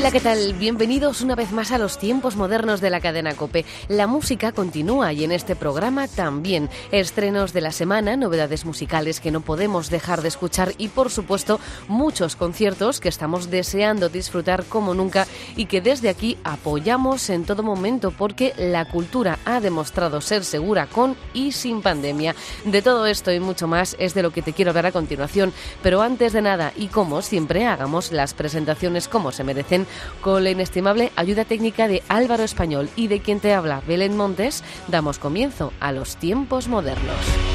Hola, ¿qué tal? Bienvenidos una vez más a los tiempos modernos de la cadena Cope. La música continúa y en este programa también. Estrenos de la semana, novedades musicales que no podemos dejar de escuchar y, por supuesto, muchos conciertos que estamos deseando disfrutar como nunca y que desde aquí apoyamos en todo momento porque la cultura ha demostrado ser segura con y sin pandemia. De todo esto y mucho más es de lo que te quiero hablar a continuación. Pero antes de nada, y como siempre, hagamos las presentaciones como se merecen con la inestimable ayuda técnica de Álvaro Español y de quien te habla Belén Montes, damos comienzo a los tiempos modernos.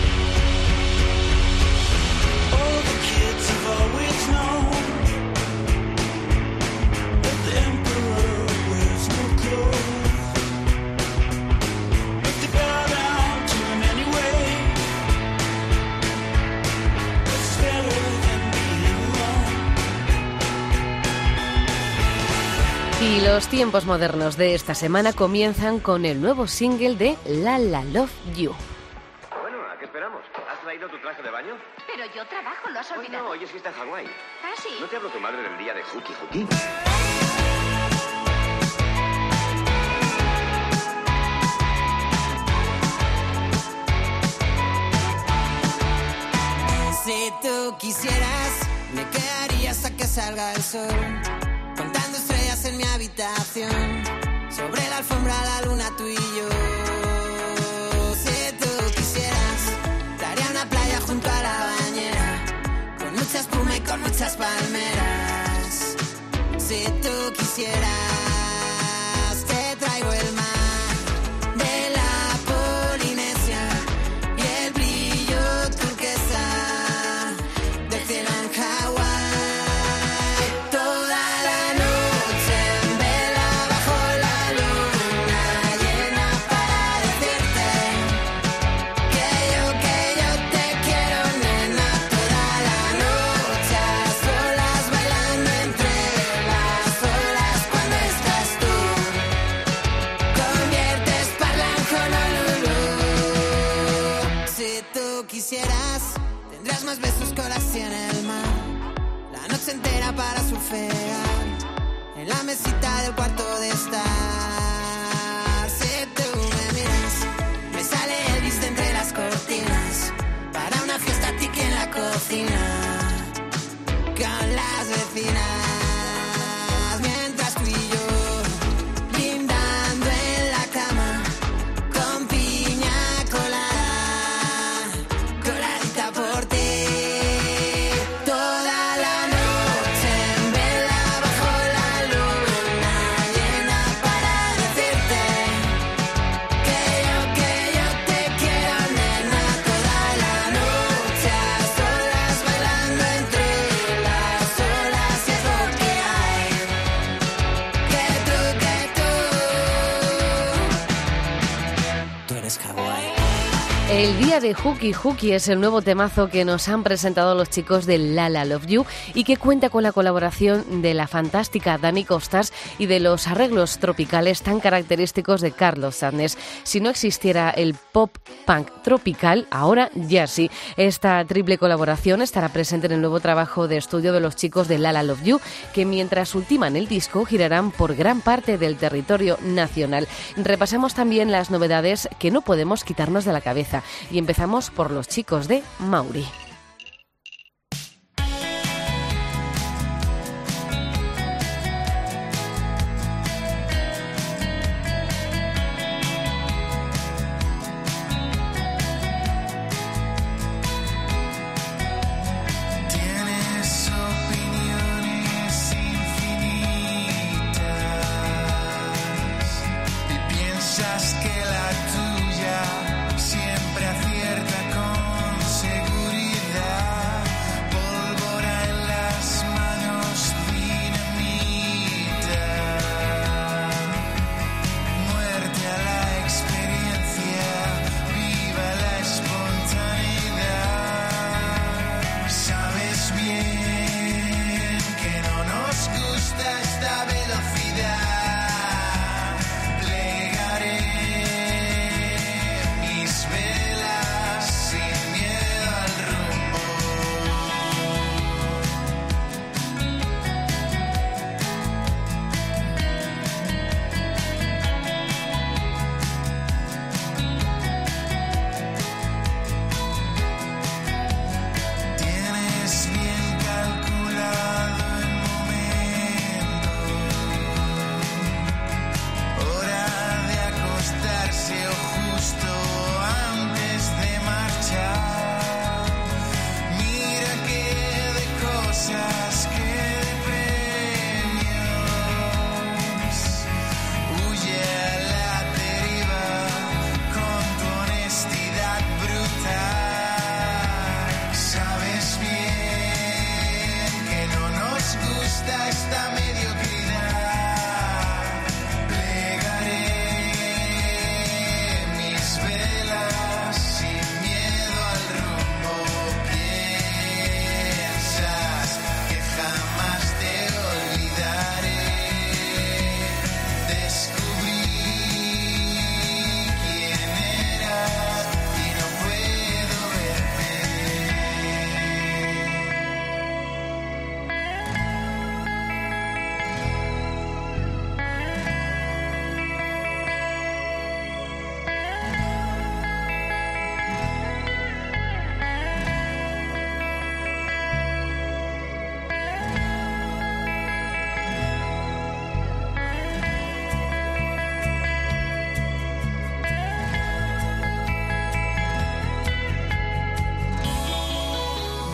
Tiempos modernos de esta semana comienzan con el nuevo single de La La Love You. Bueno, ¿a qué esperamos? ¿Has traído tu traje de baño? Pero yo trabajo, ¿lo has Hoy olvidado? no, hoy es fiesta en Hawái. ¿Ah, sí? ¿No te habló tu madre del día de Hooky Hooky? Si tú quisieras, me quedaría hasta que salga el sol. Mi habitación. Sobre la alfombra la luna tú y yo. Si tú quisieras, te haría una playa junto a la bañera. Con mucha espuma y con muchas palmeras. Si tú quisieras, entera para surfear en la mesita del cuarto de estar. Si tú me miras, me sale Elvis de entre las cortinas para una fiesta tiki en la cocina con las vecinas. De Hooky Hooky es el nuevo temazo que nos han presentado los chicos de Lala Love You y que cuenta con la colaboración de la fantástica Dani Costas y de los arreglos tropicales tan característicos de Carlos Sadness. Si no existiera el pop punk tropical, ahora ya sí. Esta triple colaboración estará presente en el nuevo trabajo de estudio de los chicos de Lala Love You, que mientras ultiman el disco girarán por gran parte del territorio nacional. Repasamos también las novedades que no podemos quitarnos de la cabeza y empezamos por los chicos de Mauri.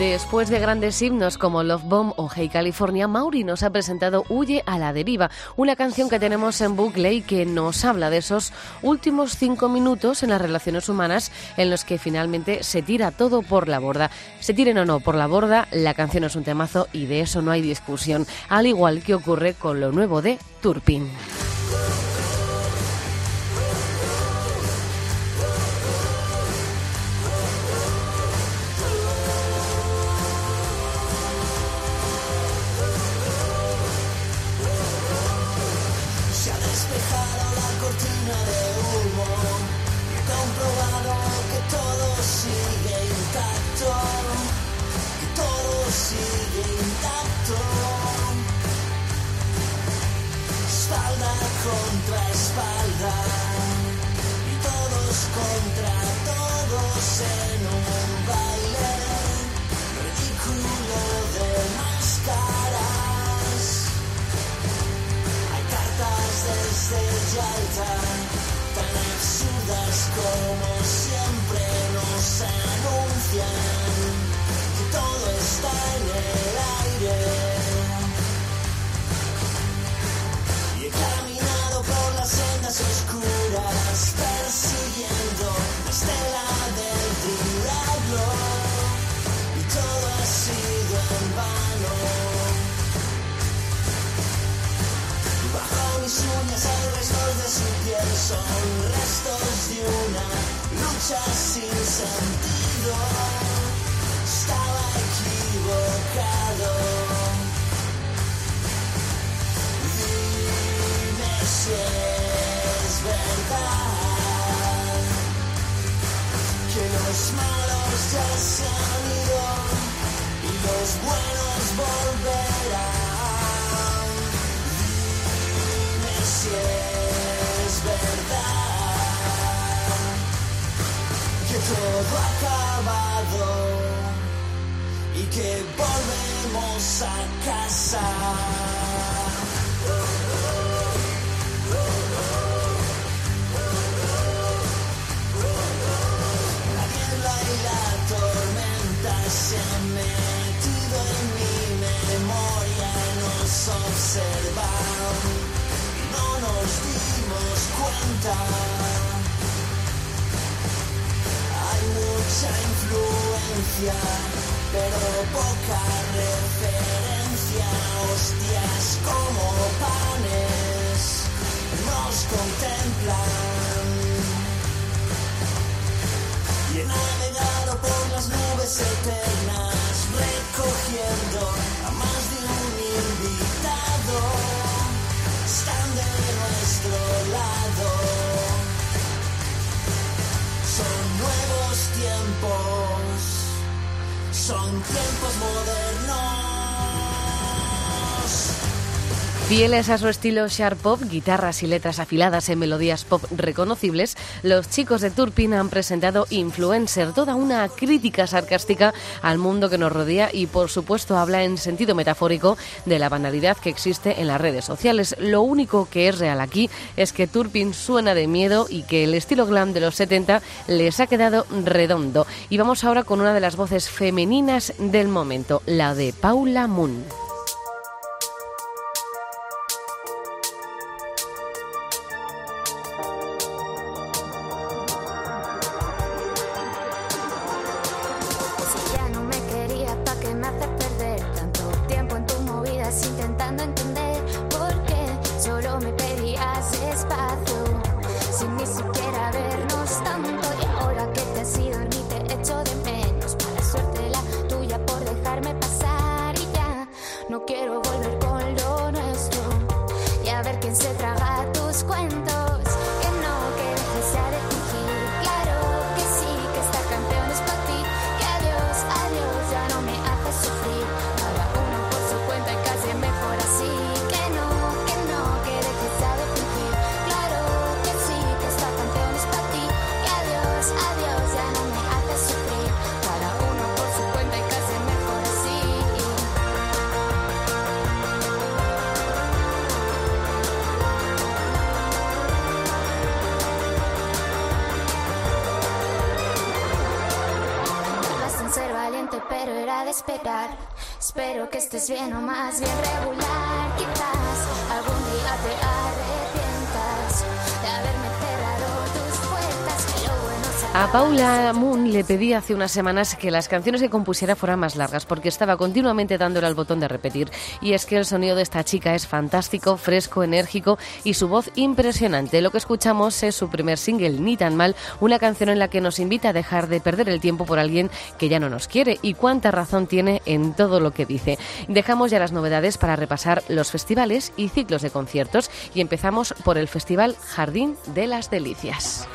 Después de grandes himnos como Love Bomb o Hey California, Mauri nos ha presentado Huye a la deriva, una canción que tenemos en bucle y que nos habla de esos últimos cinco minutos en las relaciones humanas en los que finalmente se tira todo por la borda. Se tiren o no por la borda, la canción es un temazo y de eso no hay discusión, al igual que ocurre con lo nuevo de Turpin. Contra espalda y todos contra todos en un baile ridículo de máscaras. Hay cartas desde Yalta, tan absurdas como siempre nos anuncian son restos de una lucha sin sentido. Pero poca referencia. Hostias como panes nos contemplan. Y he navegado por las nubes eternas, recogiendo a más de un invitado. Están de nuestro lado. Son nuevos tiempos, son tiempos modernos. Fieles a su estilo sharp pop, guitarras y letras afiladas en melodías pop reconocibles, los chicos de Turpin han presentado Influencer, toda una crítica sarcástica al mundo que nos rodea y por supuesto habla en sentido metafórico de la banalidad que existe en las redes sociales. Lo único que es real aquí es que Turpin suena de miedo y que el estilo glam de los 70 les ha quedado redondo. Y vamos ahora con una de las voces femeninas del momento, la de Paula Moon. Espero que estés bien o más bien regular. Quizás algún día te arrepientas A Paula Moon le pedí hace unas semanas que las canciones que compusiera fueran más largas porque estaba continuamente dándole al botón de repetir. Y es que el sonido de esta chica es fantástico, fresco, enérgico y su voz impresionante. Lo que escuchamos es su primer single, Ni tan mal, una canción en la que nos invita a dejar de perder el tiempo por alguien que ya no nos quiere y cuánta razón tiene en todo lo que dice. Dejamos ya las novedades para repasar los festivales y ciclos de conciertos y empezamos por el Festival Jardín de las Delicias.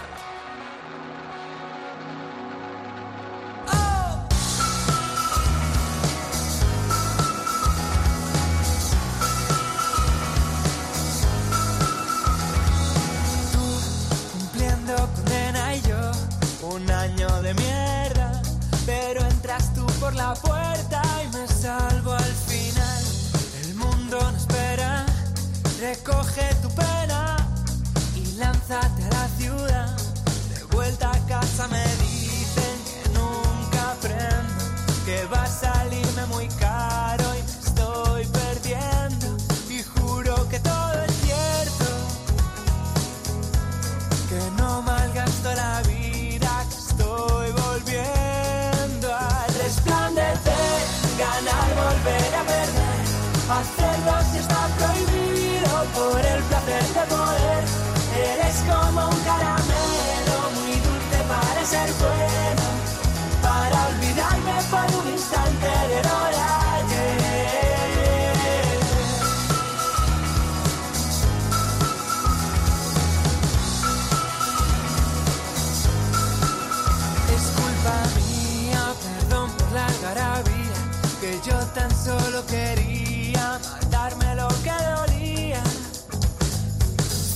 Solo quería mandarme lo que dolía.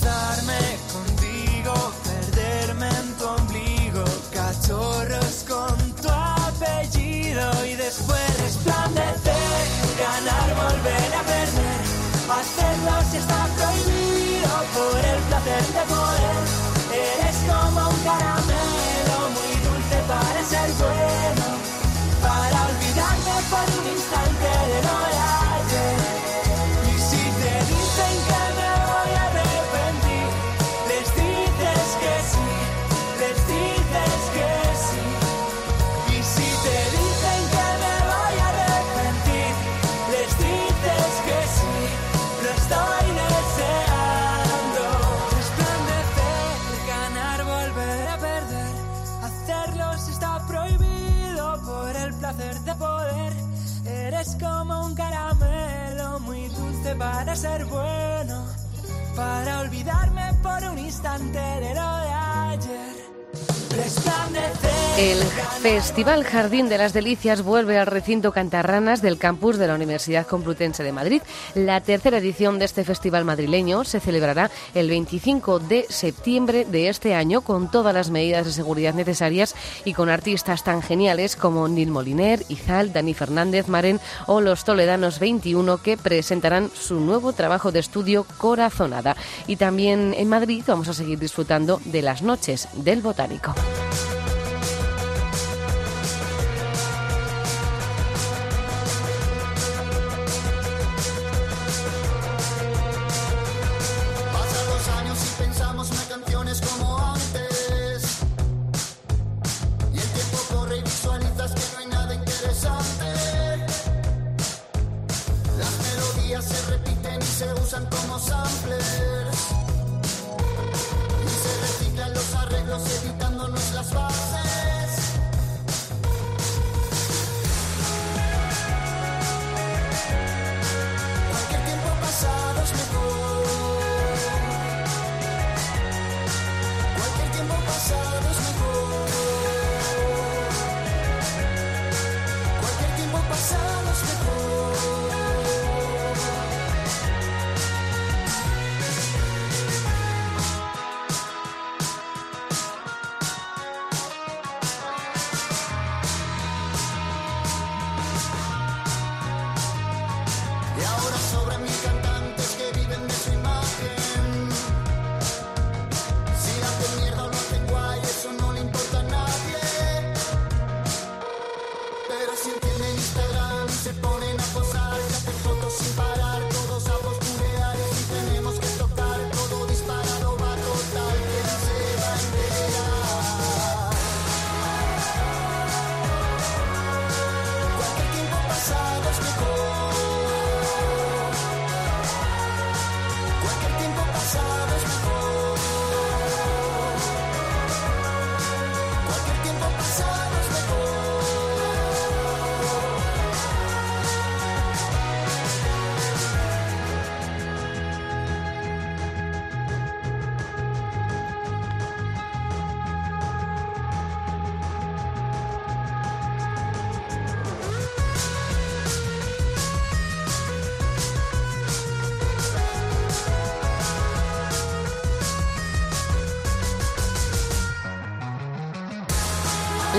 Darme contigo, perderme en tu ombligo, cachorros con tu apellido y después resplandecer, ganar, volver a perder, hacerlo si está prohibido por el placer de instante de lo El Festival Jardín de las Delicias vuelve al recinto Cantarranas del campus de la Universidad Complutense de Madrid. La tercera edición de este festival madrileño se celebrará el 25 de septiembre de este año con todas las medidas de seguridad necesarias y con artistas tan geniales como Nil Moliner, Izal, Dani Fernández, Maren o los Toledanos 21 que presentarán su nuevo trabajo de estudio Corazonada. Y también en Madrid vamos a seguir disfrutando de las noches del botánico.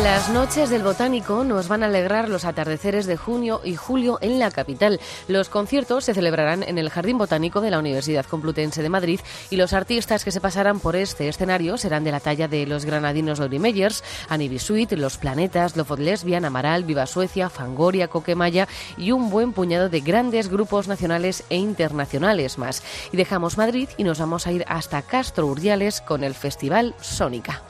Las noches del Botánico nos van a alegrar los atardeceres de junio y julio en la capital. Los conciertos se celebrarán en el Jardín Botánico de la Universidad Complutense de Madrid y los artistas que se pasarán por este escenario serán de la talla de los granadinos Lori Meyers, Annie Bisuit, Los Planetas, Lofod Lesbian, Amaral, Viva Suecia, Fangoria, Coquemaya y un buen puñado de grandes grupos nacionales e internacionales más. Y dejamos Madrid y nos vamos a ir hasta Castro Urdiales con el Festival Sónica.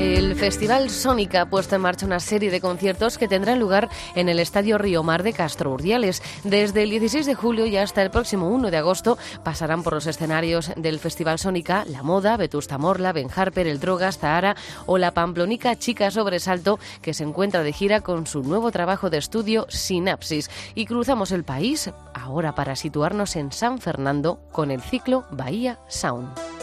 El Festival Sónica ha puesto en marcha una serie de conciertos que tendrán lugar en el Estadio Río Mar de Castro Urdiales. Desde el 16 de julio y hasta el próximo 1 de agosto pasarán por los escenarios del Festival Sónica La Moda, Vetusta Morla, Ben Harper, El Drogas, Zahara o la pamplonica Chica Sobresalto que se encuentra de gira con su nuevo trabajo de estudio Sinapsis. Y cruzamos el país ahora para situarnos en San Fernando con el ciclo Bahía Sound.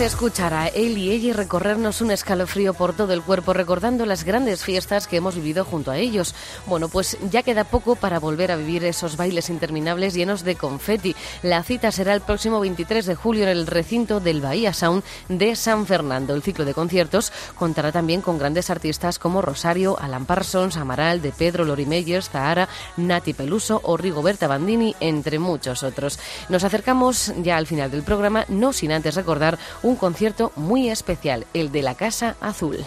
Es escuchar a él y ella recorrernos un escalofrío por todo el cuerpo recordando las grandes fiestas que hemos vivido junto a ellos. Bueno, pues ya queda poco para volver a vivir esos bailes interminables llenos de confeti. La cita será el próximo 23 de julio en el recinto del Bahía Sound de San Fernando. El ciclo de conciertos contará también con grandes artistas como Rosario, Alan Parsons, Amaral, De Pedro, Lori Meyers, Zahara, Nati Peluso o Rigoberta Bandini, entre muchos otros. Nos acercamos ya al final del programa, no sin antes recordar un concierto muy especial, el de la Casa Azul.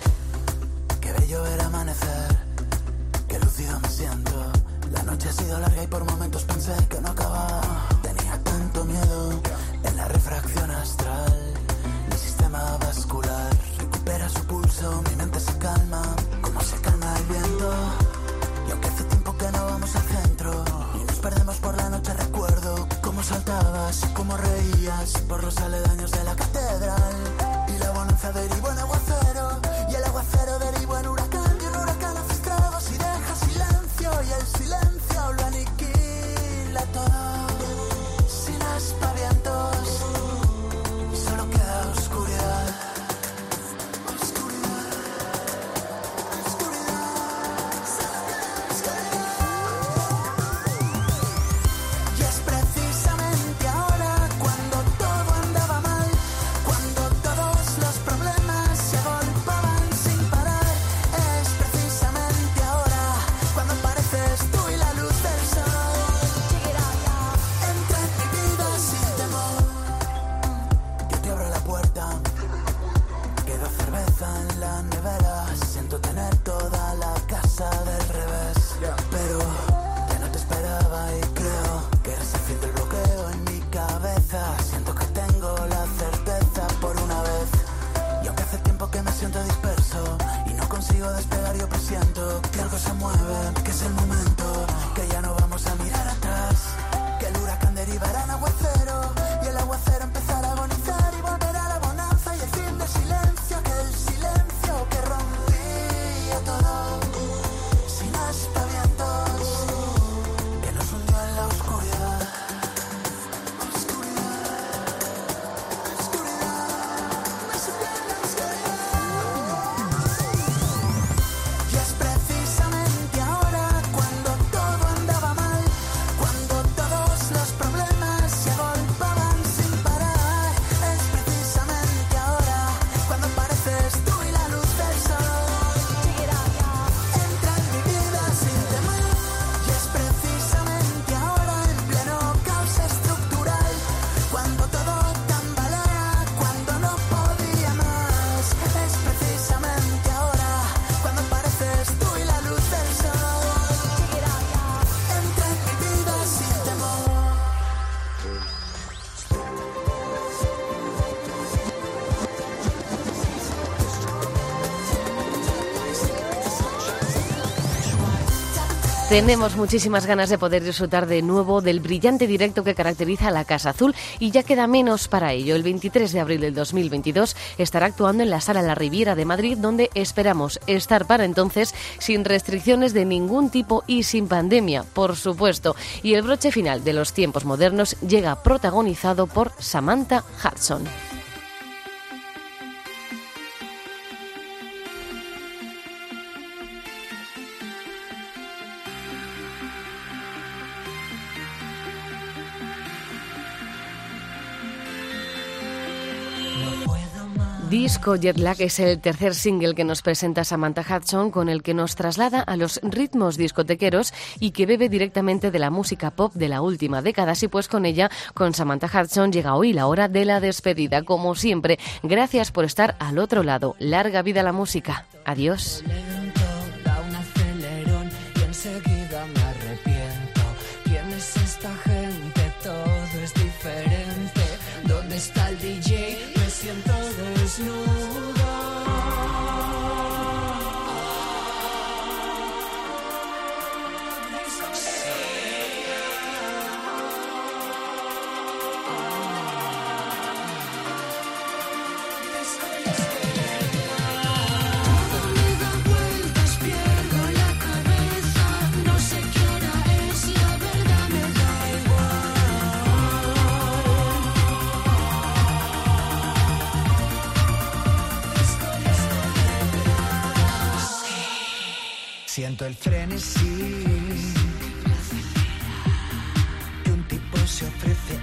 Cómo reías por los aledaños de la catedral. Y la bonanza derivó algo se mueve, que es el momento, Tenemos muchísimas ganas de poder disfrutar de nuevo del brillante directo que caracteriza a la Casa Azul y ya queda menos para ello. El 23 de abril del 2022 estará actuando en la Sala La Riviera de Madrid, donde esperamos estar para entonces sin restricciones de ningún tipo y sin pandemia, por supuesto. Y el broche final de los tiempos modernos llega protagonizado por Samantha Hudson. Disco Jet Lag es el tercer single que nos presenta Samantha Hudson, con el que nos traslada a los ritmos discotequeros y que bebe directamente de la música pop de la última década. Así pues, con ella, con Samantha Hudson, llega hoy la hora de la despedida. Como siempre, gracias por estar al otro lado. Larga vida la música. Adiós. No Siento el frenesí. Que un tipo se ofrece